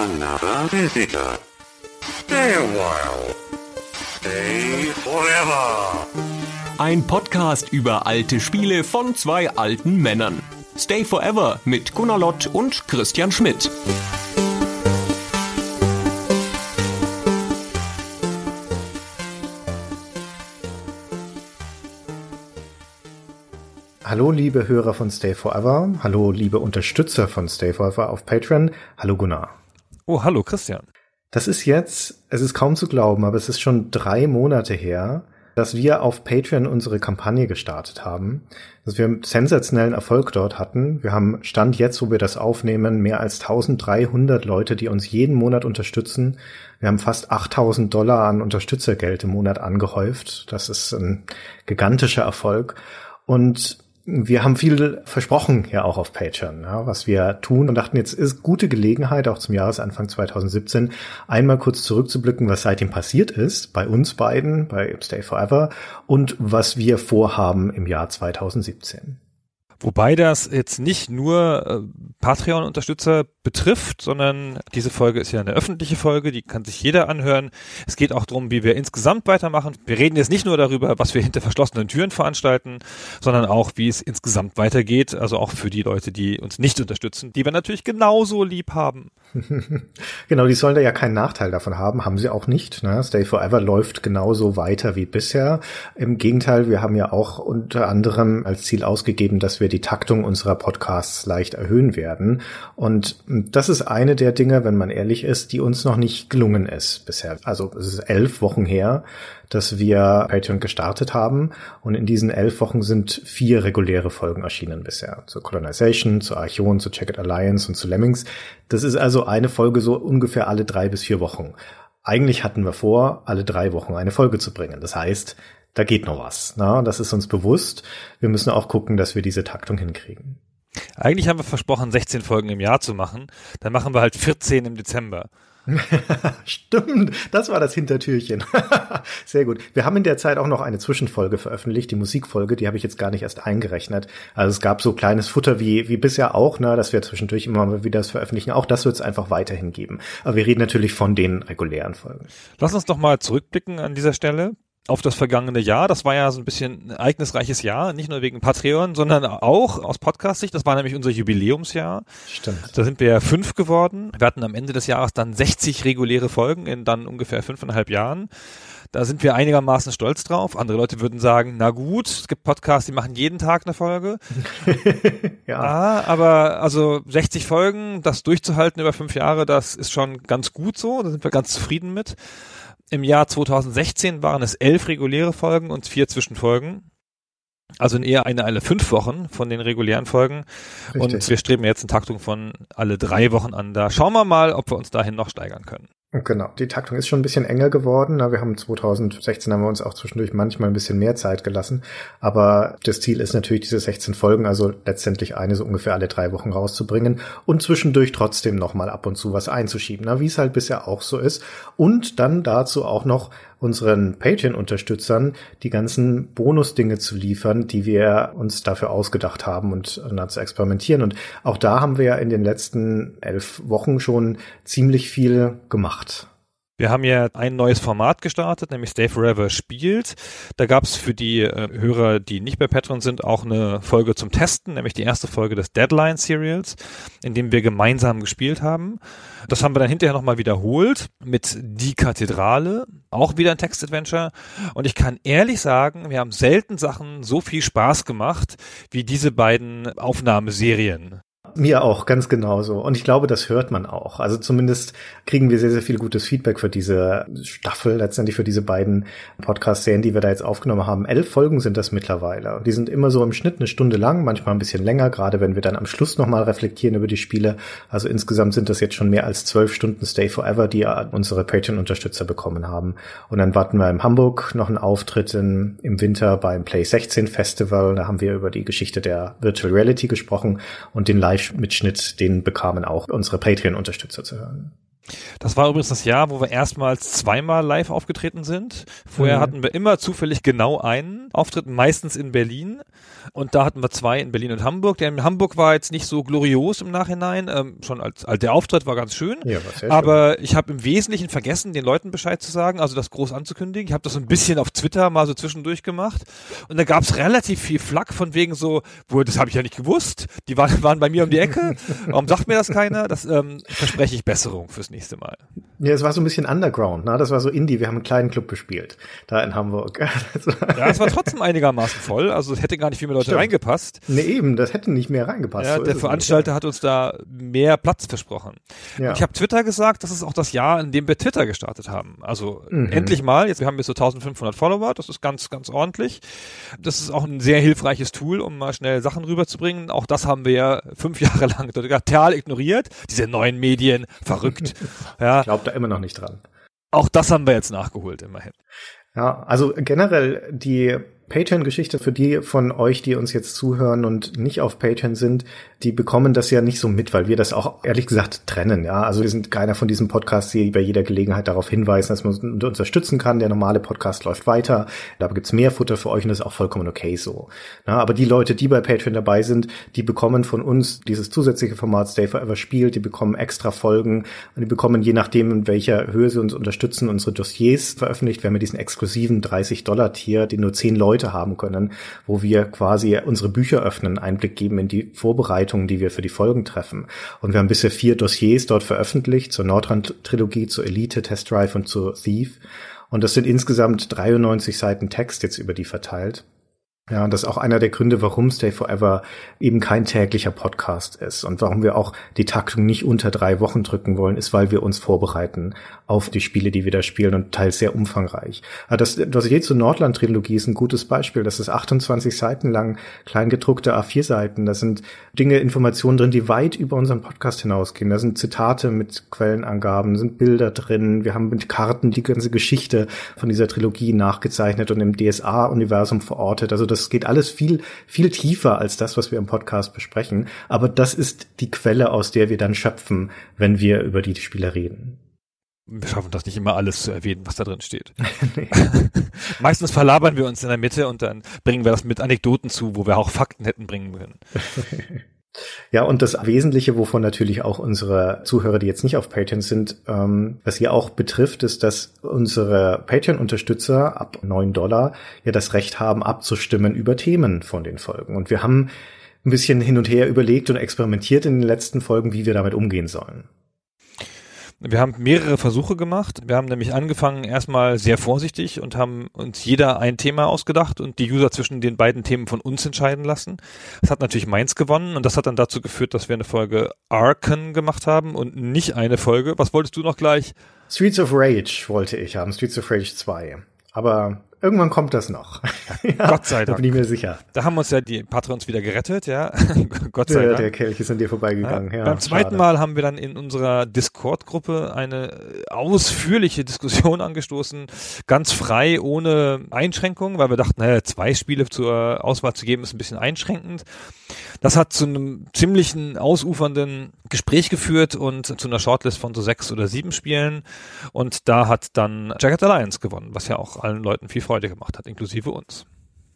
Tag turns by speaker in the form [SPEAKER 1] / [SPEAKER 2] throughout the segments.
[SPEAKER 1] another visitor. Stay a while. Stay forever.
[SPEAKER 2] Ein Podcast über alte Spiele von zwei alten Männern. Stay Forever mit Gunnar Lott und Christian Schmidt.
[SPEAKER 3] Hallo liebe Hörer von Stay Forever, hallo liebe Unterstützer von Stay Forever auf Patreon, hallo Gunnar.
[SPEAKER 4] Oh, hallo Christian.
[SPEAKER 3] Das ist jetzt, es ist kaum zu glauben, aber es ist schon drei Monate her, dass wir auf Patreon unsere Kampagne gestartet haben, dass wir einen sensationellen Erfolg dort hatten. Wir haben Stand jetzt, wo wir das aufnehmen, mehr als 1300 Leute, die uns jeden Monat unterstützen. Wir haben fast 8000 Dollar an Unterstützergeld im Monat angehäuft. Das ist ein gigantischer Erfolg. Und wir haben viel versprochen ja auch auf Patreon, ja, was wir tun und dachten, jetzt ist gute Gelegenheit, auch zum Jahresanfang 2017, einmal kurz zurückzublicken, was seitdem passiert ist, bei uns beiden, bei Stay Forever und was wir vorhaben im Jahr 2017.
[SPEAKER 4] Wobei das jetzt nicht nur äh, Patreon-Unterstützer betrifft, sondern diese Folge ist ja eine öffentliche Folge, die kann sich jeder anhören. Es geht auch darum, wie wir insgesamt weitermachen. Wir reden jetzt nicht nur darüber, was wir hinter verschlossenen Türen veranstalten, sondern auch, wie es insgesamt weitergeht, also auch für die Leute, die uns nicht unterstützen, die wir natürlich genauso lieb haben.
[SPEAKER 3] genau, die sollen da ja keinen Nachteil davon haben, haben sie auch nicht. Ne? Stay Forever läuft genauso weiter wie bisher. Im Gegenteil, wir haben ja auch unter anderem als Ziel ausgegeben, dass wir die Taktung unserer Podcasts leicht erhöhen werden. Und das ist eine der Dinge, wenn man ehrlich ist, die uns noch nicht gelungen ist bisher. Also es ist elf Wochen her, dass wir Patreon gestartet haben. Und in diesen elf Wochen sind vier reguläre Folgen erschienen bisher. Zu Colonization, zu Archon, zu Checked Alliance und zu Lemmings. Das ist also eine Folge so ungefähr alle drei bis vier Wochen. Eigentlich hatten wir vor, alle drei Wochen eine Folge zu bringen. Das heißt, da geht noch was. Na, das ist uns bewusst. Wir müssen auch gucken, dass wir diese Taktung hinkriegen.
[SPEAKER 4] Eigentlich haben wir versprochen, 16 Folgen im Jahr zu machen. Dann machen wir halt 14 im Dezember.
[SPEAKER 3] Stimmt, das war das Hintertürchen. Sehr gut. Wir haben in der Zeit auch noch eine Zwischenfolge veröffentlicht, die Musikfolge, die habe ich jetzt gar nicht erst eingerechnet. Also es gab so kleines Futter wie, wie bisher auch, ne, dass wir zwischendurch immer mal wieder das veröffentlichen. Auch das wird es einfach weiterhin geben. Aber wir reden natürlich von den regulären Folgen.
[SPEAKER 4] Lass uns doch mal zurückblicken an dieser Stelle auf das vergangene Jahr. Das war ja so ein bisschen ein ereignisreiches Jahr, nicht nur wegen Patreon, sondern auch aus Podcast-Sicht. Das war nämlich unser Jubiläumsjahr.
[SPEAKER 3] Stimmt.
[SPEAKER 4] Da sind wir ja fünf geworden. Wir hatten am Ende des Jahres dann 60 reguläre Folgen in dann ungefähr fünfeinhalb Jahren. Da sind wir einigermaßen stolz drauf. Andere Leute würden sagen, na gut, es gibt Podcasts, die machen jeden Tag eine Folge. ja. Ah, aber also 60 Folgen, das durchzuhalten über fünf Jahre, das ist schon ganz gut so. Da sind wir ganz zufrieden mit. Im Jahr 2016 waren es elf reguläre Folgen und vier Zwischenfolgen. Also eher eine alle fünf Wochen von den regulären Folgen. Richtig. Und wir streben jetzt eine Taktung von alle drei Wochen an. Da schauen wir mal, ob wir uns dahin noch steigern können.
[SPEAKER 3] Genau, die Taktung ist schon ein bisschen enger geworden. Wir haben 2016 haben wir uns auch zwischendurch manchmal ein bisschen mehr Zeit gelassen. Aber das Ziel ist natürlich, diese 16 Folgen, also letztendlich eine so ungefähr alle drei Wochen rauszubringen und zwischendurch trotzdem nochmal ab und zu was einzuschieben, wie es halt bisher auch so ist. Und dann dazu auch noch unseren Patreon-Unterstützern die ganzen Bonus-Dinge zu liefern, die wir uns dafür ausgedacht haben und, und zu experimentieren. Und auch da haben wir ja in den letzten elf Wochen schon ziemlich viel gemacht.
[SPEAKER 4] Wir haben ja ein neues Format gestartet, nämlich Stay Forever spielt. Da gab es für die äh, Hörer, die nicht bei Patreon sind, auch eine Folge zum Testen, nämlich die erste Folge des Deadline Serials, in dem wir gemeinsam gespielt haben. Das haben wir dann hinterher nochmal wiederholt mit Die Kathedrale, auch wieder ein Textadventure. Und ich kann ehrlich sagen, wir haben selten Sachen so viel Spaß gemacht wie diese beiden Aufnahmeserien.
[SPEAKER 3] Mir auch, ganz genauso. Und ich glaube, das hört man auch. Also zumindest kriegen wir sehr, sehr viel gutes Feedback für diese Staffel, letztendlich für diese beiden Podcast-Serien, die wir da jetzt aufgenommen haben. Elf Folgen sind das mittlerweile. Die sind immer so im Schnitt eine Stunde lang, manchmal ein bisschen länger, gerade wenn wir dann am Schluss nochmal reflektieren über die Spiele. Also insgesamt sind das jetzt schon mehr als zwölf Stunden Stay Forever, die unsere Patreon-Unterstützer bekommen haben. Und dann warten wir in Hamburg noch einen Auftritt in, im Winter beim Play 16 Festival. Da haben wir über die Geschichte der Virtual Reality gesprochen und den Live Live-Mitschnitt, den bekamen auch unsere Patreon-Unterstützer zu hören.
[SPEAKER 4] Das war übrigens das Jahr, wo wir erstmals zweimal live aufgetreten sind. Vorher mhm. hatten wir immer zufällig genau einen Auftritt, meistens in Berlin. Und da hatten wir zwei in Berlin und Hamburg. Der in Hamburg war jetzt nicht so glorios im Nachhinein. Ähm, schon als, als der Auftritt war ganz schön. Ja, war aber schön. ich habe im Wesentlichen vergessen, den Leuten Bescheid zu sagen, also das groß anzukündigen. Ich habe das so ein bisschen auf Twitter mal so zwischendurch gemacht. Und da gab es relativ viel Flack von wegen so, wo das habe ich ja nicht gewusst. Die waren, waren bei mir um die Ecke. Warum sagt mir das keiner? Das ähm, verspreche ich Besserung fürs nächste Mal.
[SPEAKER 3] Ja, es war so ein bisschen Underground, ne? Das war so Indie. Wir haben einen kleinen Club gespielt, da in Hamburg.
[SPEAKER 4] ja, es war trotzdem einigermaßen voll. Also es hätte gar nicht viel mehr Leute Stimmt. reingepasst.
[SPEAKER 3] Nee, eben, das hätte nicht mehr reingepasst.
[SPEAKER 4] Ja, so der Veranstalter hat uns da mehr Platz versprochen. Ja. Ich habe Twitter gesagt, das ist auch das Jahr, in dem wir Twitter gestartet haben. Also mhm. endlich mal. Jetzt wir haben jetzt so 1500 Follower. Das ist ganz, ganz ordentlich. Das ist auch ein sehr hilfreiches Tool, um mal schnell Sachen rüberzubringen. Auch das haben wir ja fünf Jahre lang total ignoriert. Diese neuen Medien, verrückt.
[SPEAKER 3] Ja. Ich glaube da immer noch nicht dran.
[SPEAKER 4] Auch das haben wir jetzt nachgeholt, immerhin.
[SPEAKER 3] Ja, also generell die Patreon-Geschichte für die von euch, die uns jetzt zuhören und nicht auf Patreon sind, die bekommen das ja nicht so mit, weil wir das auch ehrlich gesagt trennen. Ja, also wir sind keiner von diesem Podcast, die bei jeder Gelegenheit darauf hinweisen, dass man uns unterstützen kann. Der normale Podcast läuft weiter. Da gibt's mehr Futter für euch und das ist auch vollkommen okay so. Ja, aber die Leute, die bei Patreon dabei sind, die bekommen von uns dieses zusätzliche Format Stay Forever spielt. Die bekommen extra Folgen und die bekommen je nachdem, in welcher Höhe sie uns unterstützen, unsere Dossiers veröffentlicht. Wir haben diesen exklusiven 30 Dollar Tier, den nur 10 Leute haben können, wo wir quasi unsere Bücher öffnen, Einblick geben in die Vorbereitung Vorbereitungen, die wir für die Folgen treffen. Und wir haben bisher vier Dossiers dort veröffentlicht, zur Nordrand-Trilogie, zur Elite, Test Drive und zur Thief. Und das sind insgesamt 93 Seiten Text jetzt über die verteilt. Ja, und das ist auch einer der Gründe, warum Stay Forever eben kein täglicher Podcast ist und warum wir auch die Taktung nicht unter drei Wochen drücken wollen, ist, weil wir uns vorbereiten auf die Spiele, die wir da spielen und teils sehr umfangreich. Das Dossier zur Nordland-Trilogie ist ein gutes Beispiel. Das ist 28 Seiten lang, kleingedruckte A4-Seiten. Da sind Dinge, Informationen drin, die weit über unseren Podcast hinausgehen. Da sind Zitate mit Quellenangaben, sind Bilder drin. Wir haben mit Karten die ganze Geschichte von dieser Trilogie nachgezeichnet und im DSA-Universum verortet. Also das das geht alles viel, viel tiefer als das, was wir im Podcast besprechen. Aber das ist die Quelle, aus der wir dann schöpfen, wenn wir über die Spiele reden.
[SPEAKER 4] Wir schaffen das nicht immer alles zu erwähnen, was da drin steht. Meistens verlabern wir uns in der Mitte und dann bringen wir das mit Anekdoten zu, wo wir auch Fakten hätten bringen können.
[SPEAKER 3] Ja, und das Wesentliche, wovon natürlich auch unsere Zuhörer, die jetzt nicht auf Patreon sind, ähm, was hier auch betrifft, ist, dass unsere Patreon-Unterstützer ab neun Dollar ja das Recht haben, abzustimmen über Themen von den Folgen. Und wir haben ein bisschen hin und her überlegt und experimentiert in den letzten Folgen, wie wir damit umgehen sollen.
[SPEAKER 4] Wir haben mehrere Versuche gemacht. Wir haben nämlich angefangen erstmal sehr vorsichtig und haben uns jeder ein Thema ausgedacht und die User zwischen den beiden Themen von uns entscheiden lassen. Das hat natürlich meins gewonnen und das hat dann dazu geführt, dass wir eine Folge Arken gemacht haben und nicht eine Folge. Was wolltest du noch gleich?
[SPEAKER 3] Streets of Rage wollte ich haben, Streets of Rage 2. Aber Irgendwann kommt das noch.
[SPEAKER 4] ja, Gott sei Dank. Da
[SPEAKER 3] bin ich mir sicher.
[SPEAKER 4] Da haben uns ja die Patrons wieder gerettet, ja.
[SPEAKER 3] Gott sei der, Dank. Der Kelch ist an dir vorbeigegangen. Ja,
[SPEAKER 4] ja, beim zweiten schade. Mal haben wir dann in unserer Discord-Gruppe eine ausführliche Diskussion angestoßen, ganz frei, ohne Einschränkungen, weil wir dachten, naja, zwei Spiele zur Auswahl zu geben, ist ein bisschen einschränkend. Das hat zu einem ziemlichen ausufernden Gespräch geführt und zu einer Shortlist von so sechs oder sieben Spielen. Und da hat dann Jagged Alliance gewonnen, was ja auch allen Leuten viel Freude gemacht hat, inklusive uns.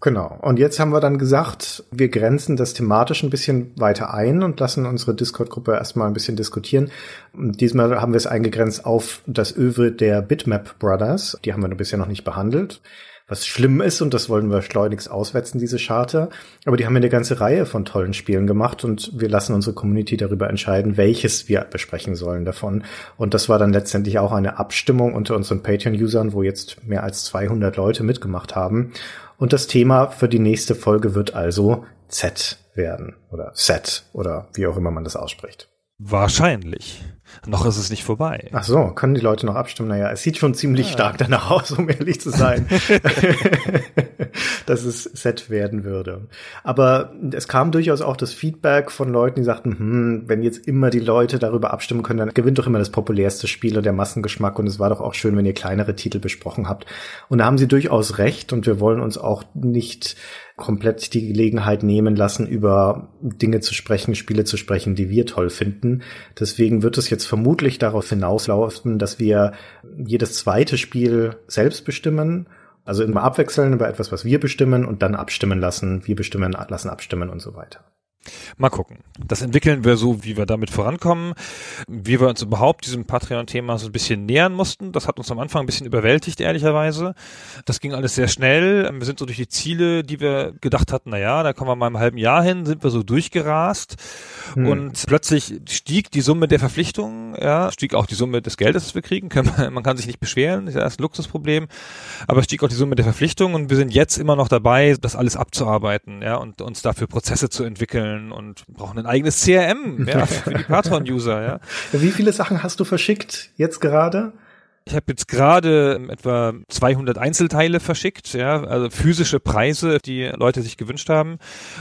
[SPEAKER 3] Genau. Und jetzt haben wir dann gesagt, wir grenzen das thematisch ein bisschen weiter ein und lassen unsere Discord-Gruppe erstmal ein bisschen diskutieren. Diesmal haben wir es eingegrenzt auf das Övre der Bitmap Brothers. Die haben wir bisher noch nicht behandelt was schlimm ist und das wollen wir schleunigst auswetzen, diese Charter. Aber die haben eine ganze Reihe von tollen Spielen gemacht und wir lassen unsere Community darüber entscheiden, welches wir besprechen sollen davon. Und das war dann letztendlich auch eine Abstimmung unter unseren Patreon-Usern, wo jetzt mehr als 200 Leute mitgemacht haben. Und das Thema für die nächste Folge wird also Z werden oder Set oder wie auch immer man das ausspricht.
[SPEAKER 4] Wahrscheinlich. Noch ist es nicht vorbei.
[SPEAKER 3] Ach so, können die Leute noch abstimmen? Naja, es sieht schon ziemlich ja. stark danach aus, um ehrlich zu sein, dass es Set werden würde. Aber es kam durchaus auch das Feedback von Leuten, die sagten, hm, wenn jetzt immer die Leute darüber abstimmen können, dann gewinnt doch immer das populärste Spiel und der Massengeschmack und es war doch auch schön, wenn ihr kleinere Titel besprochen habt. Und da haben sie durchaus recht und wir wollen uns auch nicht komplett die Gelegenheit nehmen lassen, über Dinge zu sprechen, Spiele zu sprechen, die wir toll finden. Deswegen wird es jetzt vermutlich darauf hinauslaufen, dass wir jedes zweite Spiel selbst bestimmen. Also immer abwechseln über etwas, was wir bestimmen und dann abstimmen lassen. Wir bestimmen, lassen abstimmen und so weiter.
[SPEAKER 4] Mal gucken. Das entwickeln wir so, wie wir damit vorankommen, wie wir uns überhaupt diesem Patreon-Thema so ein bisschen nähern mussten. Das hat uns am Anfang ein bisschen überwältigt, ehrlicherweise. Das ging alles sehr schnell. Wir sind so durch die Ziele, die wir gedacht hatten, na ja, da kommen wir mal im halben Jahr hin, sind wir so durchgerast. Hm. Und plötzlich stieg die Summe der Verpflichtungen, ja, stieg auch die Summe des Geldes, das wir kriegen. Man kann sich nicht beschweren, das ist ein Luxusproblem. Aber stieg auch die Summe der Verpflichtungen und wir sind jetzt immer noch dabei, das alles abzuarbeiten, ja, und uns dafür Prozesse zu entwickeln entwickeln und brauchen ein eigenes CRM ja, für die Patreon-User. Ja.
[SPEAKER 3] Wie viele Sachen hast du verschickt jetzt gerade?
[SPEAKER 4] Ich habe jetzt gerade etwa 200 Einzelteile verschickt, ja, also physische Preise, die Leute sich gewünscht haben.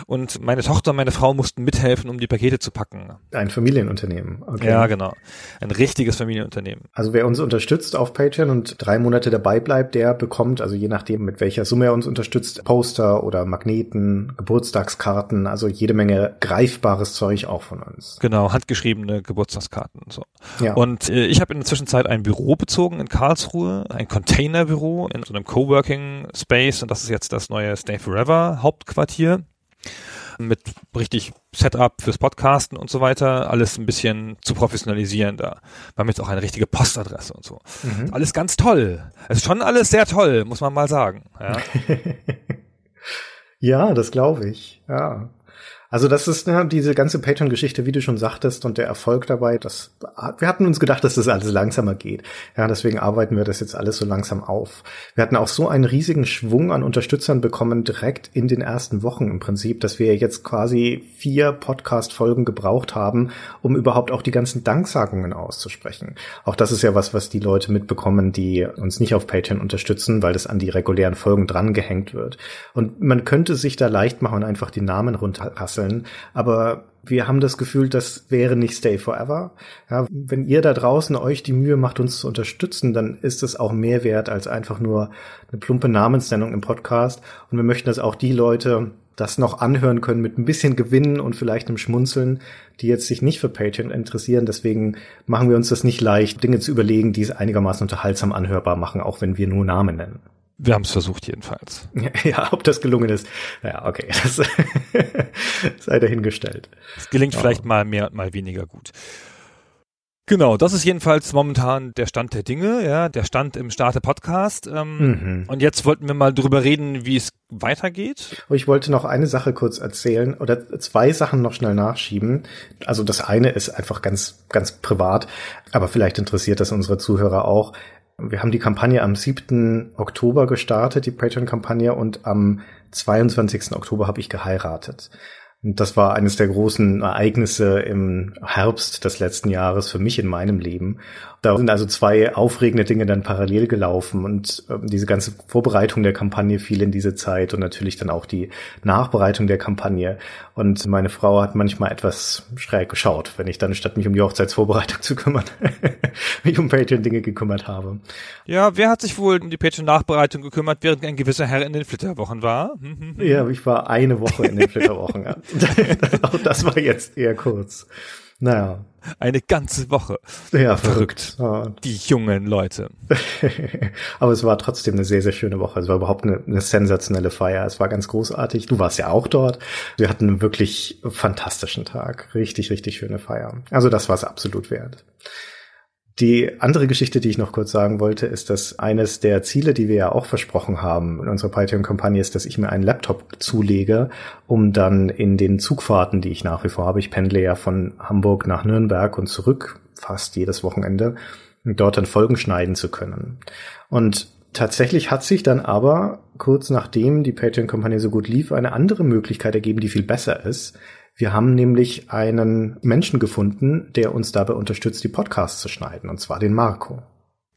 [SPEAKER 4] Und meine Tochter und meine Frau mussten mithelfen, um die Pakete zu packen.
[SPEAKER 3] Ein Familienunternehmen.
[SPEAKER 4] Okay. Ja, genau. Ein richtiges Familienunternehmen.
[SPEAKER 3] Also wer uns unterstützt auf Patreon und drei Monate dabei bleibt, der bekommt, also je nachdem, mit welcher Summe er uns unterstützt, Poster oder Magneten, Geburtstagskarten, also jede Menge greifbares Zeug auch von uns.
[SPEAKER 4] Genau, handgeschriebene Geburtstagskarten. So. Ja. Und äh, ich habe in der Zwischenzeit ein Büro bezogen umgezogen in Karlsruhe, ein Containerbüro in so einem Coworking Space und das ist jetzt das neue Stay Forever Hauptquartier mit richtig Setup fürs Podcasten und so weiter, alles ein bisschen zu professionalisieren da. Wir haben jetzt auch eine richtige Postadresse und so. Mhm. Alles ganz toll. Es ist schon alles sehr toll, muss man mal sagen. Ja,
[SPEAKER 3] ja das glaube ich. Ja. Also das ist ne, diese ganze Patreon-Geschichte, wie du schon sagtest, und der Erfolg dabei. Das, wir hatten uns gedacht, dass das alles langsamer geht. Ja, deswegen arbeiten wir das jetzt alles so langsam auf. Wir hatten auch so einen riesigen Schwung an Unterstützern bekommen, direkt in den ersten Wochen im Prinzip, dass wir jetzt quasi vier Podcast-Folgen gebraucht haben, um überhaupt auch die ganzen Danksagungen auszusprechen. Auch das ist ja was, was die Leute mitbekommen, die uns nicht auf Patreon unterstützen, weil das an die regulären Folgen drangehängt wird. Und man könnte sich da leicht machen und einfach die Namen runterrasseln wechseln. Aber wir haben das Gefühl, das wäre nicht Stay Forever. Ja, wenn ihr da draußen euch die Mühe macht, uns zu unterstützen, dann ist es auch mehr wert als einfach nur eine plumpe Namensnennung im Podcast. Und wir möchten, dass auch die Leute das noch anhören können mit ein bisschen Gewinnen und vielleicht einem Schmunzeln, die jetzt sich nicht für Patreon interessieren. Deswegen machen wir uns das nicht leicht, Dinge zu überlegen, die es einigermaßen unterhaltsam anhörbar machen, auch wenn wir nur Namen nennen.
[SPEAKER 4] Wir haben es versucht jedenfalls.
[SPEAKER 3] Ja, ob das gelungen ist. Ja, okay, das sei dahingestellt.
[SPEAKER 4] Es gelingt ja. vielleicht mal mehr und mal weniger gut. Genau, das ist jedenfalls momentan der Stand der Dinge, ja, der Stand im Starte Podcast. Ähm, mhm. Und jetzt wollten wir mal drüber reden, wie es weitergeht.
[SPEAKER 3] Ich wollte noch eine Sache kurz erzählen oder zwei Sachen noch schnell nachschieben. Also das eine ist einfach ganz, ganz privat, aber vielleicht interessiert das unsere Zuhörer auch. Wir haben die Kampagne am 7. Oktober gestartet, die Patreon-Kampagne, und am 22. Oktober habe ich geheiratet. Und das war eines der großen Ereignisse im Herbst des letzten Jahres für mich in meinem Leben. Da sind also zwei aufregende Dinge dann parallel gelaufen und äh, diese ganze Vorbereitung der Kampagne fiel in diese Zeit und natürlich dann auch die Nachbereitung der Kampagne. Und meine Frau hat manchmal etwas schräg geschaut, wenn ich dann statt mich um die Hochzeitsvorbereitung zu kümmern, mich um Patreon-Dinge gekümmert habe.
[SPEAKER 4] Ja, wer hat sich wohl um die Patreon-Nachbereitung gekümmert, während ein gewisser Herr in den Flitterwochen war?
[SPEAKER 3] ja, ich war eine Woche in den Flitterwochen. auch das war jetzt eher kurz. Naja.
[SPEAKER 4] Eine ganze Woche.
[SPEAKER 3] Ja, verrückt.
[SPEAKER 4] verrückt. Die jungen Leute.
[SPEAKER 3] Aber es war trotzdem eine sehr, sehr schöne Woche. Es war überhaupt eine, eine sensationelle Feier. Es war ganz großartig. Du warst ja auch dort. Wir hatten einen wirklich fantastischen Tag. Richtig, richtig schöne Feier. Also das war es absolut wert. Die andere Geschichte, die ich noch kurz sagen wollte, ist, dass eines der Ziele, die wir ja auch versprochen haben in unserer Patreon-Kampagne, ist, dass ich mir einen Laptop zulege, um dann in den Zugfahrten, die ich nach wie vor habe, ich pendle ja von Hamburg nach Nürnberg und zurück fast jedes Wochenende, dort dann Folgen schneiden zu können. Und tatsächlich hat sich dann aber kurz nachdem die Patreon-Kampagne so gut lief, eine andere Möglichkeit ergeben, die viel besser ist, wir haben nämlich einen Menschen gefunden, der uns dabei unterstützt, die Podcasts zu schneiden, und zwar den Marco.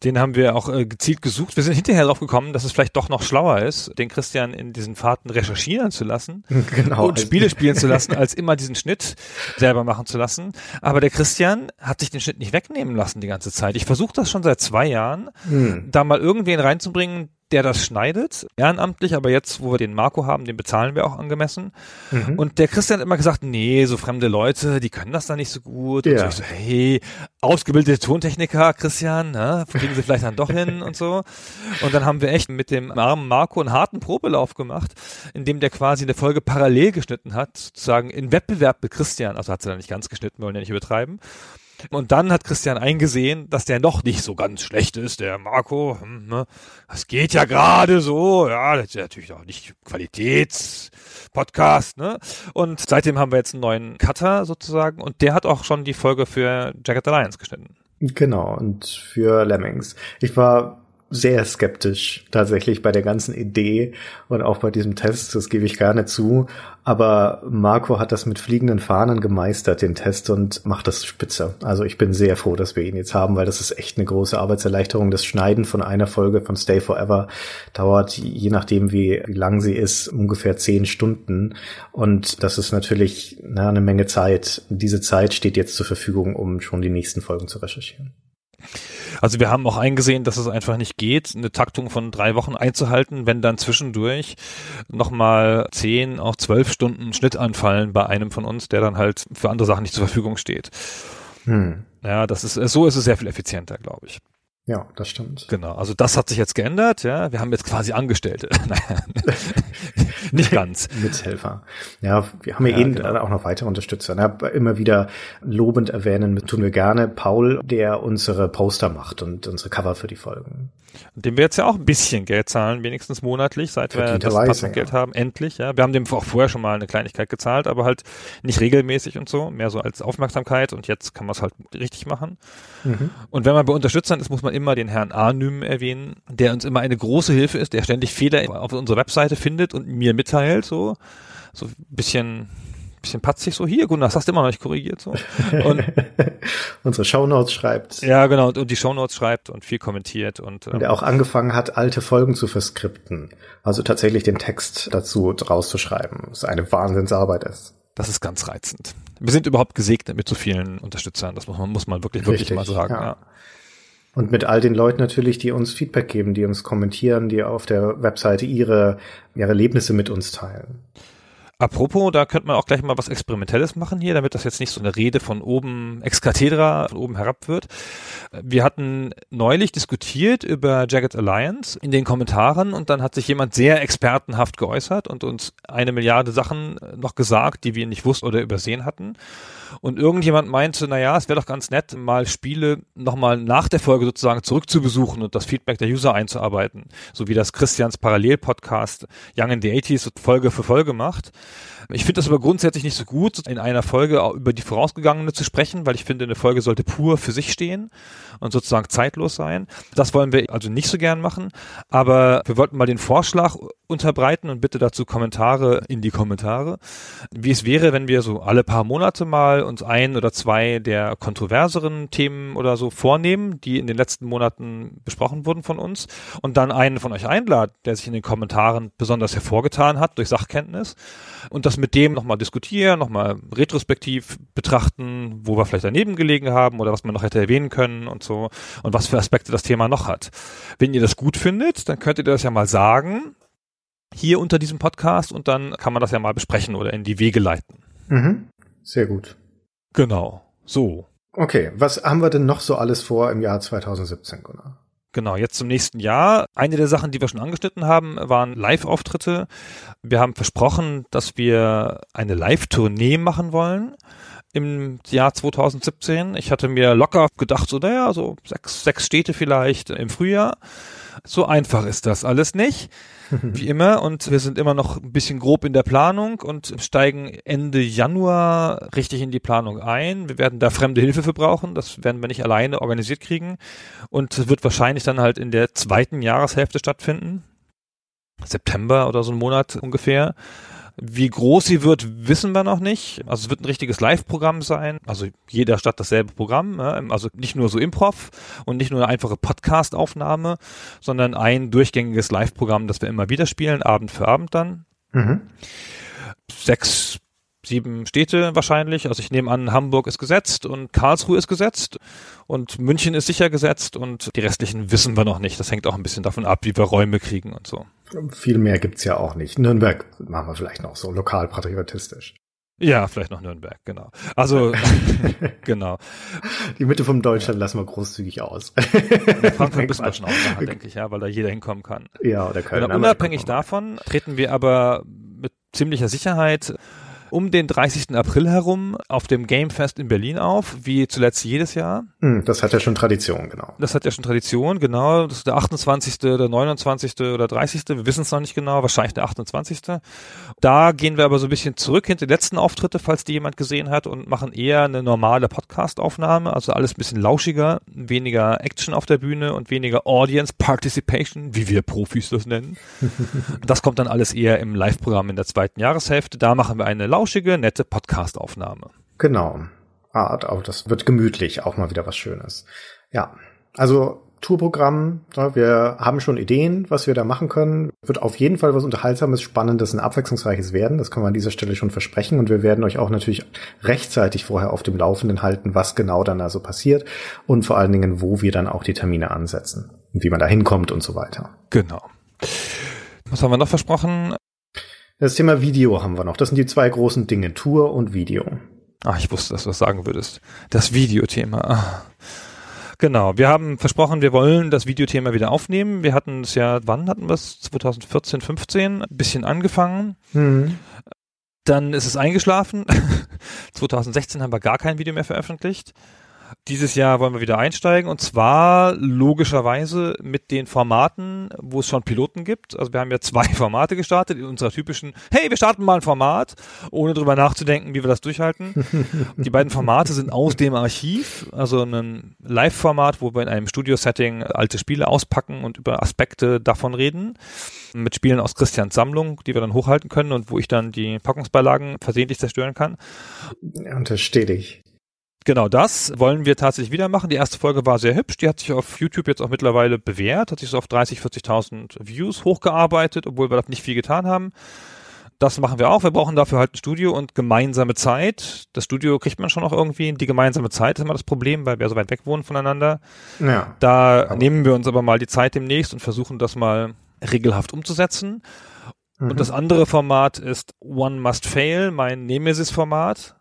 [SPEAKER 4] Den haben wir auch äh, gezielt gesucht. Wir sind hinterher drauf gekommen, dass es vielleicht doch noch schlauer ist, den Christian in diesen Fahrten recherchieren zu lassen genau, und Spiele spielen zu lassen, als immer diesen Schnitt selber machen zu lassen. Aber der Christian hat sich den Schnitt nicht wegnehmen lassen die ganze Zeit. Ich versuche das schon seit zwei Jahren, hm. da mal irgendwen reinzubringen, der das schneidet, ehrenamtlich, aber jetzt, wo wir den Marco haben, den bezahlen wir auch angemessen. Mhm. Und der Christian hat immer gesagt, nee, so fremde Leute, die können das da nicht so gut. Ja. Und so, ich so, hey, ausgebildete Tontechniker, Christian, ne, fliegen sie vielleicht dann doch hin und so. Und dann haben wir echt mit dem armen Marco einen harten Probelauf gemacht, in dem der quasi eine Folge parallel geschnitten hat, sozusagen in Wettbewerb mit Christian, also hat sie dann nicht ganz geschnitten, wollen ja nicht übertreiben. Und dann hat Christian eingesehen, dass der noch nicht so ganz schlecht ist, der Marco. Hm, ne? Das geht ja gerade so. Ja, das ist natürlich auch nicht Qualitätspodcast. Ne? Und seitdem haben wir jetzt einen neuen Cutter sozusagen. Und der hat auch schon die Folge für Jagged Alliance geschnitten.
[SPEAKER 3] Genau, und für Lemmings. Ich war sehr skeptisch tatsächlich bei der ganzen Idee und auch bei diesem Test, das gebe ich gerne zu. Aber Marco hat das mit fliegenden Fahnen gemeistert, den Test, und macht das spitze. Also ich bin sehr froh, dass wir ihn jetzt haben, weil das ist echt eine große Arbeitserleichterung. Das Schneiden von einer Folge von Stay Forever dauert, je nachdem wie lang sie ist, ungefähr zehn Stunden. Und das ist natürlich na, eine Menge Zeit. Diese Zeit steht jetzt zur Verfügung, um schon die nächsten Folgen zu recherchieren.
[SPEAKER 4] Also wir haben auch eingesehen, dass es einfach nicht geht, eine Taktung von drei Wochen einzuhalten, wenn dann zwischendurch nochmal zehn, auch zwölf Stunden Schnitt anfallen bei einem von uns, der dann halt für andere Sachen nicht zur Verfügung steht. Hm. Ja, das ist, so ist es sehr viel effizienter, glaube ich.
[SPEAKER 3] Ja, das stimmt.
[SPEAKER 4] Genau, also das hat sich jetzt geändert, ja. Wir haben jetzt quasi Angestellte. nicht ganz.
[SPEAKER 3] Mithelfer. Ja, wir haben ja, ja eh genau. auch noch weitere Unterstützer. Ne? Immer wieder lobend erwähnen tun wir gerne Paul, der unsere Poster macht und unsere Cover für die Folgen
[SPEAKER 4] dem wir jetzt ja auch ein bisschen Geld zahlen, wenigstens monatlich, seit wir das Passwortgeld ja. haben, endlich. Ja, wir haben dem auch vorher schon mal eine Kleinigkeit gezahlt, aber halt nicht regelmäßig und so, mehr so als Aufmerksamkeit und jetzt kann man es halt richtig machen. Mhm. Und wenn man bei Unterstützern ist, muss man immer den Herrn Arnym erwähnen, der uns immer eine große Hilfe ist, der ständig Fehler auf unserer Webseite findet und mir mitteilt, so so ein bisschen bisschen patzig so, hier Gunnar, das hast du immer noch nicht korrigiert so. Und
[SPEAKER 3] unsere Shownotes schreibt.
[SPEAKER 4] Ja, genau, und, die Shownotes schreibt und viel kommentiert und,
[SPEAKER 3] ähm, und der auch angefangen hat, alte Folgen zu verskripten. Also tatsächlich den Text dazu rauszuschreiben, was eine Wahnsinnsarbeit ist.
[SPEAKER 4] Das ist ganz reizend. Wir sind überhaupt gesegnet mit so vielen Unterstützern, das muss man, muss man wirklich, Richtig, wirklich mal sagen. Ja. ja.
[SPEAKER 3] Und mit all den Leuten natürlich, die uns Feedback geben, die uns kommentieren, die auf der Webseite ihre, ihre Erlebnisse mit uns teilen.
[SPEAKER 4] Apropos, da könnte man auch gleich mal was Experimentelles machen hier, damit das jetzt nicht so eine Rede von oben ex cathedra, von oben herab wird. Wir hatten neulich diskutiert über Jagged Alliance in den Kommentaren und dann hat sich jemand sehr expertenhaft geäußert und uns eine Milliarde Sachen noch gesagt, die wir nicht wussten oder übersehen hatten. Und irgendjemand meinte, naja, es wäre doch ganz nett, mal Spiele nochmal nach der Folge sozusagen zurückzubesuchen und das Feedback der User einzuarbeiten. So wie das Christians Parallel-Podcast Young in the 80s Folge für Folge macht. Ich finde das aber grundsätzlich nicht so gut, in einer Folge über die vorausgegangene zu sprechen, weil ich finde, eine Folge sollte pur für sich stehen und sozusagen zeitlos sein. Das wollen wir also nicht so gern machen, aber wir wollten mal den Vorschlag unterbreiten und bitte dazu Kommentare in die Kommentare, wie es wäre, wenn wir so alle paar Monate mal uns ein oder zwei der kontroverseren Themen oder so vornehmen, die in den letzten Monaten besprochen wurden von uns und dann einen von euch einladen, der sich in den Kommentaren besonders hervorgetan hat durch Sachkenntnis und das mit dem nochmal diskutieren, nochmal retrospektiv betrachten, wo wir vielleicht daneben gelegen haben oder was man noch hätte erwähnen können und so und was für Aspekte das Thema noch hat. Wenn ihr das gut findet, dann könnt ihr das ja mal sagen hier unter diesem Podcast und dann kann man das ja mal besprechen oder in die Wege leiten.
[SPEAKER 3] Mhm. Sehr gut.
[SPEAKER 4] Genau. So.
[SPEAKER 3] Okay, was haben wir denn noch so alles vor im Jahr 2017, Gunnar?
[SPEAKER 4] Genau, jetzt zum nächsten Jahr. Eine der Sachen, die wir schon angeschnitten haben, waren Live-Auftritte. Wir haben versprochen, dass wir eine Live-Tournee machen wollen im Jahr 2017. Ich hatte mir locker gedacht, so, naja, so sechs, sechs Städte vielleicht im Frühjahr. So einfach ist das alles nicht. Wie immer. Und wir sind immer noch ein bisschen grob in der Planung und steigen Ende Januar richtig in die Planung ein. Wir werden da fremde Hilfe für brauchen. Das werden wir nicht alleine organisiert kriegen. Und wird wahrscheinlich dann halt in der zweiten Jahreshälfte stattfinden. September oder so ein Monat ungefähr. Wie groß sie wird, wissen wir noch nicht. Also es wird ein richtiges Live-Programm sein. Also jeder Stadt dasselbe Programm. Also nicht nur so Improv und nicht nur eine einfache Podcast-Aufnahme, sondern ein durchgängiges Live-Programm, das wir immer wieder spielen, Abend für Abend dann. Mhm. Sechs sieben Städte wahrscheinlich. Also ich nehme an, Hamburg ist gesetzt und Karlsruhe ist gesetzt und München ist sicher gesetzt und die restlichen wissen wir noch nicht. Das hängt auch ein bisschen davon ab, wie wir Räume kriegen und so.
[SPEAKER 3] Viel mehr gibt's ja auch nicht. Nürnberg machen wir vielleicht noch so lokal patriotistisch.
[SPEAKER 4] Ja, vielleicht noch Nürnberg, genau. Also, genau.
[SPEAKER 3] Die Mitte vom Deutschland lassen wir großzügig aus.
[SPEAKER 4] Frankfurt müssen wir schon ausmachen, denke ich, ja, weil da jeder hinkommen kann.
[SPEAKER 3] Ja, oder Köln.
[SPEAKER 4] Genau, unabhängig davon treten wir aber mit ziemlicher Sicherheit um den 30. April herum auf dem Gamefest in Berlin auf, wie zuletzt jedes Jahr.
[SPEAKER 3] Hm, das hat ja schon Tradition, genau.
[SPEAKER 4] Das hat ja schon Tradition, genau. Das ist der 28., der 29. oder 30. Wir wissen es noch nicht genau, wahrscheinlich der 28. Da gehen wir aber so ein bisschen zurück hinter die letzten Auftritte, falls die jemand gesehen hat und machen eher eine normale Podcast-Aufnahme, also alles ein bisschen lauschiger, weniger Action auf der Bühne und weniger Audience Participation, wie wir Profis das nennen. das kommt dann alles eher im Live-Programm in der zweiten Jahreshälfte. Da machen wir eine lauschige, nette Podcast-Aufnahme.
[SPEAKER 3] Genau. Ah, das wird gemütlich, auch mal wieder was Schönes. Ja, also Tourprogramm, wir haben schon Ideen, was wir da machen können. Wird auf jeden Fall was Unterhaltsames, Spannendes und Abwechslungsreiches werden. Das können wir an dieser Stelle schon versprechen. Und wir werden euch auch natürlich rechtzeitig vorher auf dem Laufenden halten, was genau dann also passiert und vor allen Dingen, wo wir dann auch die Termine ansetzen und wie man da hinkommt und so weiter.
[SPEAKER 4] Genau. Was haben wir noch versprochen?
[SPEAKER 3] Das Thema Video haben wir noch. Das sind die zwei großen Dinge, Tour und Video.
[SPEAKER 4] Ach, ich wusste, dass du das sagen würdest. Das Videothema. Ah. Genau, wir haben versprochen, wir wollen das Videothema wieder aufnehmen. Wir hatten es ja, wann hatten wir es? 2014, 15, ein bisschen angefangen. Mhm. Dann ist es eingeschlafen. 2016 haben wir gar kein Video mehr veröffentlicht. Dieses Jahr wollen wir wieder einsteigen und zwar logischerweise mit den Formaten, wo es schon Piloten gibt. Also wir haben ja zwei Formate gestartet in unserer typischen, hey, wir starten mal ein Format, ohne drüber nachzudenken, wie wir das durchhalten. Die beiden Formate sind aus dem Archiv, also ein Live-Format, wo wir in einem Studio-Setting alte Spiele auspacken und über Aspekte davon reden. Mit Spielen aus Christians Sammlung, die wir dann hochhalten können und wo ich dann die Packungsbeilagen versehentlich zerstören kann.
[SPEAKER 3] Ja, unterstehe dich.
[SPEAKER 4] Genau das wollen wir tatsächlich wieder machen. Die erste Folge war sehr hübsch. Die hat sich auf YouTube jetzt auch mittlerweile bewährt, hat sich so auf 30, 40.000 Views hochgearbeitet, obwohl wir da nicht viel getan haben. Das machen wir auch. Wir brauchen dafür halt ein Studio und gemeinsame Zeit. Das Studio kriegt man schon auch irgendwie. Die gemeinsame Zeit ist immer das Problem, weil wir so weit weg wohnen voneinander. Ja. Da nehmen wir uns aber mal die Zeit demnächst und versuchen das mal regelhaft umzusetzen. Mhm. Und das andere Format ist One Must Fail, mein Nemesis-Format,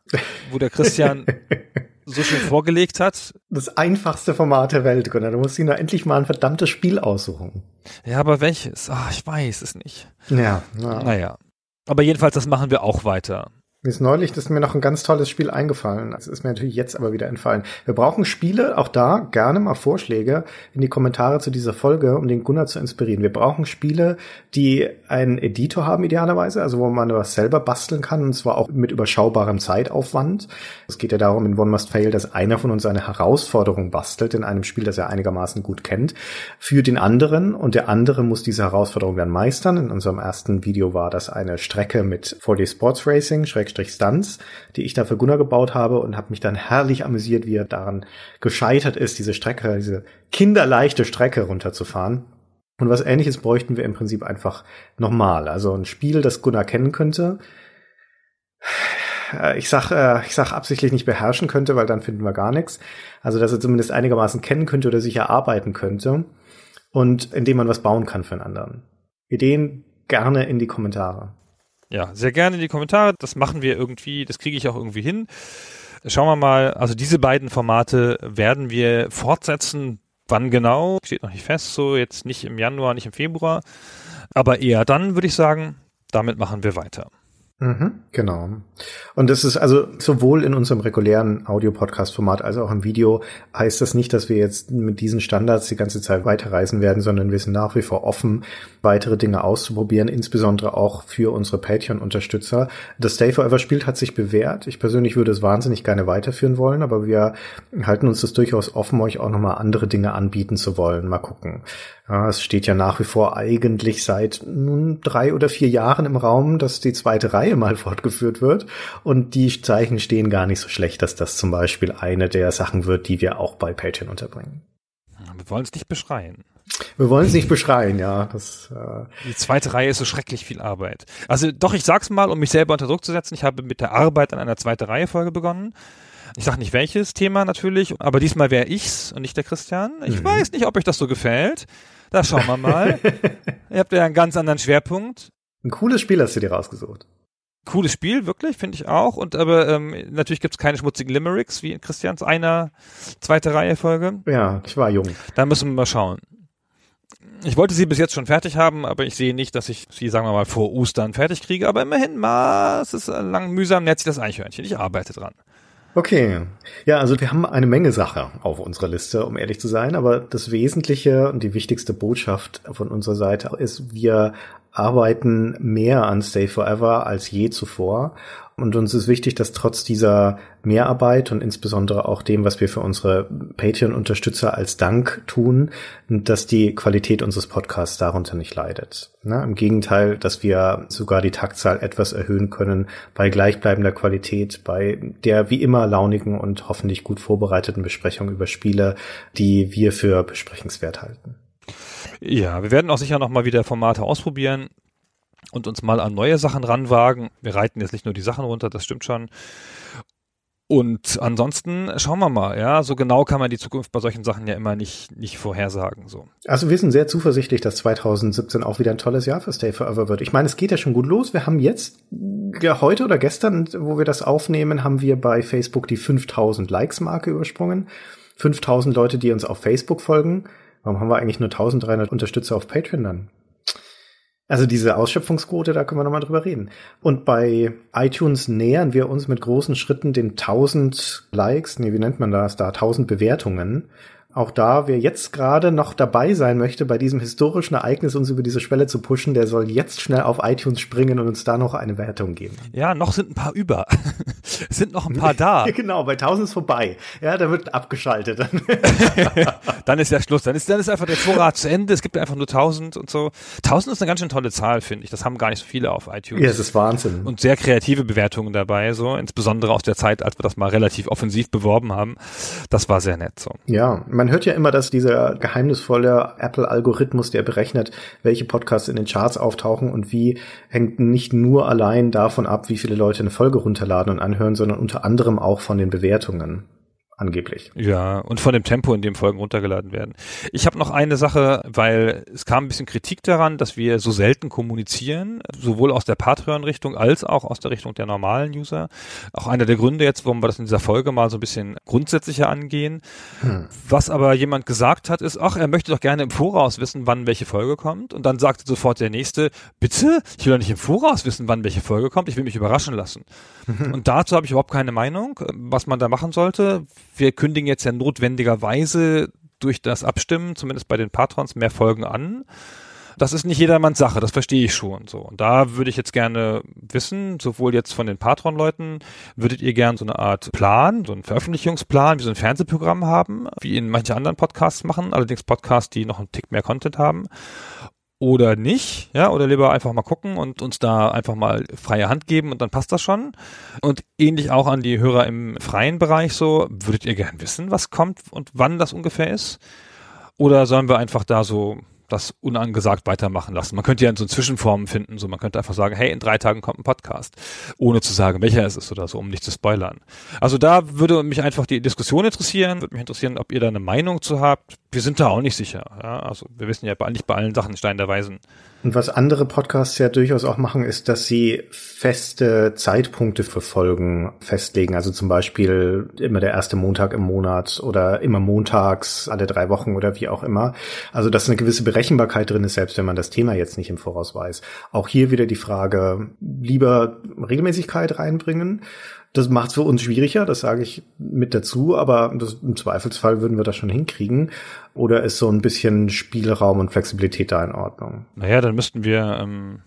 [SPEAKER 4] wo der Christian so schön vorgelegt hat.
[SPEAKER 3] Das einfachste Format der Welt, Gunnar. Du musst ihn nur endlich mal ein verdammtes Spiel aussuchen.
[SPEAKER 4] Ja, aber welches? Ah, ich weiß es nicht.
[SPEAKER 3] Ja.
[SPEAKER 4] Na. Naja. Aber jedenfalls, das machen wir auch weiter.
[SPEAKER 3] Mir ist neulich, das ist mir noch ein ganz tolles Spiel eingefallen. Das ist mir natürlich jetzt aber wieder entfallen. Wir brauchen Spiele, auch da gerne mal Vorschläge in die Kommentare zu dieser Folge, um den Gunnar zu inspirieren. Wir brauchen Spiele, die einen Editor haben idealerweise, also wo man was selber basteln kann, und zwar auch mit überschaubarem Zeitaufwand. Es geht ja darum, in One Must Fail, dass einer von uns eine Herausforderung bastelt in einem Spiel, das er einigermaßen gut kennt, für den anderen und der andere muss diese Herausforderung dann meistern. In unserem ersten Video war das eine Strecke mit 4D Sports Racing, Stunts, die ich da für Gunnar gebaut habe und habe mich dann herrlich amüsiert, wie er daran gescheitert ist, diese Strecke, diese kinderleichte Strecke runterzufahren. Und was ähnliches bräuchten wir im Prinzip einfach nochmal. Also ein Spiel, das Gunnar kennen könnte. Ich sag, äh, ich sag absichtlich nicht beherrschen könnte, weil dann finden wir gar nichts. Also, dass er zumindest einigermaßen kennen könnte oder sich erarbeiten könnte. Und indem man was bauen kann für einen anderen. Ideen gerne in die Kommentare.
[SPEAKER 4] Ja, sehr gerne in die Kommentare. Das machen wir irgendwie, das kriege ich auch irgendwie hin. Schauen wir mal, also diese beiden Formate werden wir fortsetzen. Wann genau? Steht noch nicht fest, so jetzt nicht im Januar, nicht im Februar. Aber eher dann würde ich sagen, damit machen wir weiter.
[SPEAKER 3] Mhm, genau. Und das ist also sowohl in unserem regulären Audio-Podcast-Format als auch im Video heißt das nicht, dass wir jetzt mit diesen Standards die ganze Zeit weiterreisen werden, sondern wir sind nach wie vor offen, weitere Dinge auszuprobieren, insbesondere auch für unsere Patreon-Unterstützer. Das Stay Forever Spiel hat sich bewährt. Ich persönlich würde es wahnsinnig gerne weiterführen wollen, aber wir halten uns das durchaus offen, euch auch nochmal andere Dinge anbieten zu wollen. Mal gucken. Ja, es steht ja nach wie vor eigentlich seit nun drei oder vier Jahren im Raum, dass die zweite Reihe mal fortgeführt wird. Und die Zeichen stehen gar nicht so schlecht, dass das zum Beispiel eine der Sachen wird, die wir auch bei Patreon unterbringen.
[SPEAKER 4] Wir wollen es nicht beschreien.
[SPEAKER 3] Wir wollen es nicht beschreien, ja. Das,
[SPEAKER 4] äh die zweite Reihe ist so schrecklich viel Arbeit. Also doch, ich sag's mal, um mich selber unter Druck zu setzen, ich habe mit der Arbeit an einer zweiten Reihe Folge begonnen. Ich sage nicht welches Thema natürlich, aber diesmal wäre ich's und nicht der Christian. Ich mhm. weiß nicht, ob euch das so gefällt. Da schauen wir mal. Ihr habt ja einen ganz anderen Schwerpunkt.
[SPEAKER 3] Ein cooles Spiel hast du dir rausgesucht.
[SPEAKER 4] Cooles Spiel, wirklich, finde ich auch. Und aber ähm, natürlich gibt's keine schmutzigen Limericks, wie in Christians einer zweite Reihe Folge.
[SPEAKER 3] Ja, ich war jung.
[SPEAKER 4] Da müssen wir mal schauen. Ich wollte sie bis jetzt schon fertig haben, aber ich sehe nicht, dass ich sie, sagen wir mal, vor Ostern fertig kriege. Aber immerhin mal, es ist lang mühsam, nährt sich das Eichhörnchen. Ich arbeite dran.
[SPEAKER 3] Okay. Ja, also wir haben eine Menge Sache auf unserer Liste, um ehrlich zu sein, aber das Wesentliche und die wichtigste Botschaft von unserer Seite ist, wir arbeiten mehr an Stay Forever als je zuvor und uns ist wichtig, dass trotz dieser Mehrarbeit und insbesondere auch dem, was wir für unsere Patreon-Unterstützer als Dank tun, dass die Qualität unseres Podcasts darunter nicht leidet. Na, Im Gegenteil, dass wir sogar die Taktzahl etwas erhöhen können bei gleichbleibender Qualität, bei der wie immer launigen und hoffentlich gut vorbereiteten Besprechung über Spiele, die wir für besprechenswert halten.
[SPEAKER 4] Ja, wir werden auch sicher noch mal wieder Formate ausprobieren und uns mal an neue Sachen ranwagen. Wir reiten jetzt nicht nur die Sachen runter, das stimmt schon. Und ansonsten schauen wir mal, ja, so genau kann man die Zukunft bei solchen Sachen ja immer nicht, nicht vorhersagen, so.
[SPEAKER 3] Also wir sind sehr zuversichtlich, dass 2017 auch wieder ein tolles Jahr für Stay Forever wird. Ich meine, es geht ja schon gut los. Wir haben jetzt, ja, heute oder gestern, wo wir das aufnehmen, haben wir bei Facebook die 5000 Likes Marke übersprungen. 5000 Leute, die uns auf Facebook folgen. Warum haben wir eigentlich nur 1300 Unterstützer auf Patreon dann? Also diese Ausschöpfungsquote, da können wir nochmal drüber reden. Und bei iTunes nähern wir uns mit großen Schritten den 1000 Likes, nee, wie nennt man das da, 1000 Bewertungen auch da, wer jetzt gerade noch dabei sein möchte, bei diesem historischen Ereignis uns über diese Schwelle zu pushen, der soll jetzt schnell auf iTunes springen und uns da noch eine Wertung geben.
[SPEAKER 4] Ja, noch sind ein paar über. es sind noch ein paar da.
[SPEAKER 3] genau, bei 1000 ist vorbei. Ja, da wird abgeschaltet.
[SPEAKER 4] dann ist ja Schluss. Dann ist, dann ist einfach der Vorrat zu Ende. Es gibt einfach nur 1000 und so. 1000 ist eine ganz schön tolle Zahl, finde ich. Das haben gar nicht so viele auf iTunes.
[SPEAKER 3] Ja, es ist Wahnsinn.
[SPEAKER 4] Und sehr kreative Bewertungen dabei, so. Insbesondere aus der Zeit, als wir das mal relativ offensiv beworben haben. Das war sehr nett, so.
[SPEAKER 3] Ja, man man hört ja immer, dass dieser geheimnisvolle Apple-Algorithmus, der berechnet, welche Podcasts in den Charts auftauchen und wie, hängt nicht nur allein davon ab, wie viele Leute eine Folge runterladen und anhören, sondern unter anderem auch von den Bewertungen angeblich.
[SPEAKER 4] Ja, und von dem Tempo, in dem Folgen runtergeladen werden. Ich habe noch eine Sache, weil es kam ein bisschen Kritik daran, dass wir so selten kommunizieren, sowohl aus der Patreon-Richtung als auch aus der Richtung der normalen User. Auch einer der Gründe jetzt, warum wir das in dieser Folge mal so ein bisschen grundsätzlicher angehen. Hm. Was aber jemand gesagt hat, ist, ach, er möchte doch gerne im Voraus wissen, wann welche Folge kommt. Und dann sagte sofort der Nächste, bitte? Ich will doch nicht im Voraus wissen, wann welche Folge kommt. Ich will mich überraschen lassen. Und dazu habe ich überhaupt keine Meinung, was man da machen sollte wir kündigen jetzt ja notwendigerweise durch das Abstimmen, zumindest bei den Patrons, mehr Folgen an. Das ist nicht jedermanns Sache, das verstehe ich schon so. Und da würde ich jetzt gerne wissen, sowohl jetzt von den Patron-Leuten, würdet ihr gerne so eine Art Plan, so einen Veröffentlichungsplan, wie so ein Fernsehprogramm haben, wie in manche anderen Podcasts machen, allerdings Podcasts, die noch einen Tick mehr Content haben oder nicht, ja, oder lieber einfach mal gucken und uns da einfach mal freie Hand geben und dann passt das schon. Und ähnlich auch an die Hörer im freien Bereich so, würdet ihr gern wissen, was kommt und wann das ungefähr ist? Oder sollen wir einfach da so das unangesagt weitermachen lassen. Man könnte ja in so Zwischenformen finden, so man könnte einfach sagen, hey, in drei Tagen kommt ein Podcast, ohne zu sagen, welcher es ist oder so, um nicht zu spoilern. Also da würde mich einfach die Diskussion interessieren, würde mich interessieren, ob ihr da eine Meinung zu habt. Wir sind da auch nicht sicher. Ja? Also wir wissen ja nicht bei allen Sachen Stein der Weisen.
[SPEAKER 3] Und was andere Podcasts ja durchaus auch machen, ist, dass sie feste Zeitpunkte für Folgen festlegen. Also zum Beispiel immer der erste Montag im Monat oder immer montags alle drei Wochen oder wie auch immer. Also dass eine gewisse Berechenbarkeit drin ist, selbst wenn man das Thema jetzt nicht im Voraus weiß. Auch hier wieder die Frage, lieber Regelmäßigkeit reinbringen das macht es für uns schwieriger, das sage ich mit dazu, aber das, im Zweifelsfall würden wir das schon hinkriegen. Oder ist so ein bisschen Spielraum und Flexibilität da in Ordnung?
[SPEAKER 4] Naja, dann müssten wir, ähm,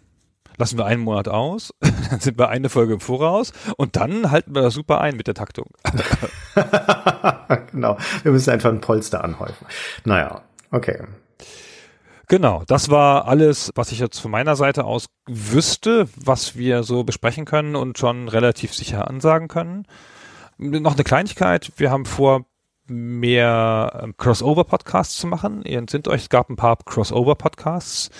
[SPEAKER 4] lassen wir einen Monat aus, dann sind wir eine Folge im Voraus und dann halten wir das super ein mit der Taktung.
[SPEAKER 3] genau, wir müssen einfach ein Polster anhäufen. Naja, okay.
[SPEAKER 4] Genau, das war alles, was ich jetzt von meiner Seite aus wüsste, was wir so besprechen können und schon relativ sicher ansagen können. Noch eine Kleinigkeit, wir haben vor, mehr ähm, Crossover-Podcasts zu machen. Ihr entsinnt euch, es gab ein paar Crossover-Podcasts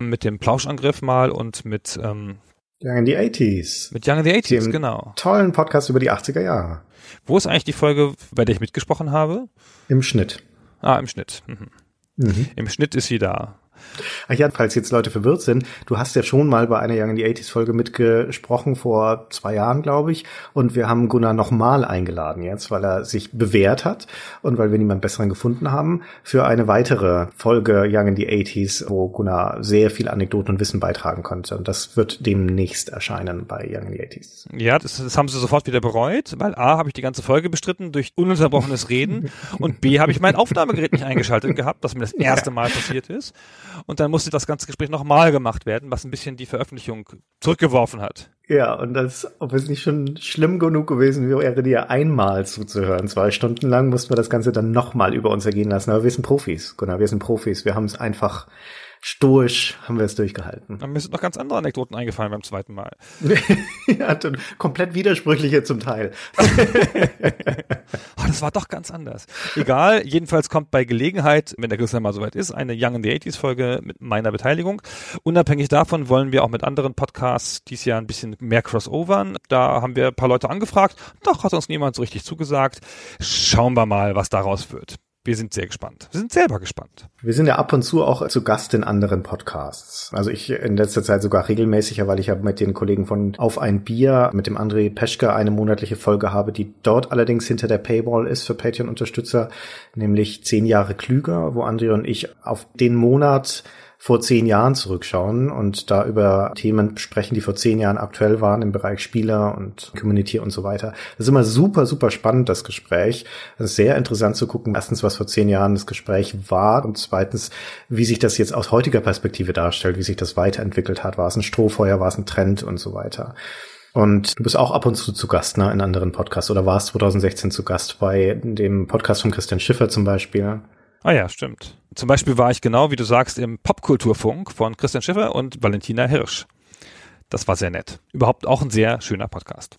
[SPEAKER 4] mit dem Plauschangriff mal und mit ähm,
[SPEAKER 3] Young in the 80s.
[SPEAKER 4] mit Young in the 80s,
[SPEAKER 3] Dem
[SPEAKER 4] genau.
[SPEAKER 3] Tollen Podcast über die 80er Jahre.
[SPEAKER 4] Wo ist eigentlich die Folge, bei der ich mitgesprochen habe?
[SPEAKER 3] Im Schnitt.
[SPEAKER 4] Ah, im Schnitt. Mhm.
[SPEAKER 3] Mhm.
[SPEAKER 4] Im Schnitt ist sie da.
[SPEAKER 3] Ach ja, falls jetzt Leute verwirrt sind, du hast ja schon mal bei einer Young in the 80s Folge mitgesprochen, vor zwei Jahren, glaube ich. Und wir haben Gunnar nochmal eingeladen jetzt, weil er sich bewährt hat und weil wir niemand besseren gefunden haben, für eine weitere Folge Young in the 80s, wo Gunnar sehr viel Anekdoten und Wissen beitragen konnte. Und das wird demnächst erscheinen bei Young in the 80s.
[SPEAKER 4] Ja, das, das haben sie sofort wieder bereut, weil A, habe ich die ganze Folge bestritten durch ununterbrochenes Reden und B, habe ich mein Aufnahmegerät nicht eingeschaltet gehabt, was mir das erste Mal passiert ist. Und dann musste das ganze Gespräch nochmal gemacht werden, was ein bisschen die Veröffentlichung zurückgeworfen hat.
[SPEAKER 3] Ja, und als ob es nicht schon schlimm genug gewesen wäre, dir einmal zuzuhören. Zwei Stunden lang mussten wir das Ganze dann nochmal über uns ergehen lassen. Aber wir sind Profis, Gunnar, wir sind Profis. Wir haben es einfach stoisch, haben wir es durchgehalten.
[SPEAKER 4] Mir sind noch ganz andere Anekdoten eingefallen beim zweiten Mal.
[SPEAKER 3] ja, und komplett widersprüchliche zum Teil.
[SPEAKER 4] Oh, das war doch ganz anders. Egal, jedenfalls kommt bei Gelegenheit, wenn der Christian mal soweit ist, eine Young in the 80s Folge mit meiner Beteiligung. Unabhängig davon wollen wir auch mit anderen Podcasts dies Jahr ein bisschen mehr crossovern. Da haben wir ein paar Leute angefragt. Doch hat uns niemand so richtig zugesagt. Schauen wir mal, was daraus wird. Wir sind sehr gespannt. Wir sind selber gespannt.
[SPEAKER 3] Wir sind ja ab und zu auch zu Gast in anderen Podcasts. Also ich in letzter Zeit sogar regelmäßiger, weil ich ja mit den Kollegen von Auf ein Bier, mit dem André Peschke eine monatliche Folge habe, die dort allerdings hinter der Paywall ist für Patreon-Unterstützer, nämlich zehn Jahre klüger, wo André und ich auf den Monat vor zehn Jahren zurückschauen und da über Themen sprechen, die vor zehn Jahren aktuell waren im Bereich Spieler und Community und so weiter. Das ist immer super, super spannend, das Gespräch. Es ist sehr interessant zu gucken, erstens, was vor zehn Jahren das Gespräch war und zweitens, wie sich das jetzt aus heutiger Perspektive darstellt, wie sich das weiterentwickelt hat. War es ein Strohfeuer, war es ein Trend und so weiter. Und du bist auch ab und zu zu Gast ne, in anderen Podcasts oder warst 2016 zu Gast bei dem Podcast von Christian Schiffer zum Beispiel.
[SPEAKER 4] Ah ja, stimmt. Zum Beispiel war ich genau, wie du sagst, im Popkulturfunk von Christian Schiffer und Valentina Hirsch. Das war sehr nett. Überhaupt auch ein sehr schöner Podcast.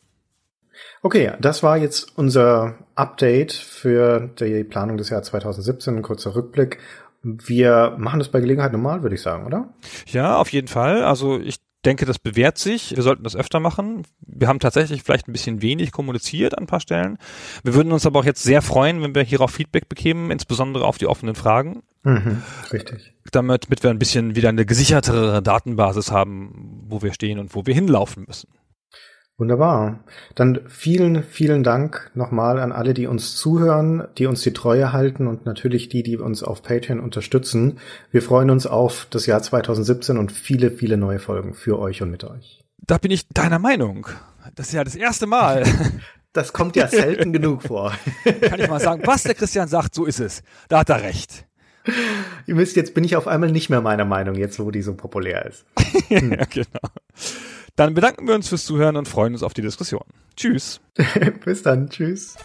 [SPEAKER 3] Okay, das war jetzt unser Update für die Planung des Jahres 2017, ein kurzer Rückblick. Wir machen das bei Gelegenheit normal, würde ich sagen, oder?
[SPEAKER 4] Ja, auf jeden Fall. Also ich denke, das bewährt sich. Wir sollten das öfter machen. Wir haben tatsächlich vielleicht ein bisschen wenig kommuniziert an ein paar Stellen. Wir würden uns aber auch jetzt sehr freuen, wenn wir hierauf Feedback bekämen, insbesondere auf die offenen Fragen.
[SPEAKER 3] Mhm, richtig.
[SPEAKER 4] Damit, damit wir ein bisschen wieder eine gesichertere Datenbasis haben, wo wir stehen und wo wir hinlaufen müssen.
[SPEAKER 3] Wunderbar. Dann vielen, vielen Dank nochmal an alle, die uns zuhören, die uns die Treue halten und natürlich die, die uns auf Patreon unterstützen. Wir freuen uns auf das Jahr 2017 und viele, viele neue Folgen für euch und mit euch.
[SPEAKER 4] Da bin ich deiner Meinung. Das ist ja das erste Mal.
[SPEAKER 3] Das kommt ja selten genug vor.
[SPEAKER 4] Kann ich mal sagen, was der Christian sagt, so ist es. Da hat er recht.
[SPEAKER 3] Ihr wisst, jetzt bin ich auf einmal nicht mehr meiner Meinung, jetzt wo die so populär ist.
[SPEAKER 4] ja, genau. Dann bedanken wir uns fürs Zuhören und freuen uns auf die Diskussion. Tschüss.
[SPEAKER 3] Bis dann. Tschüss.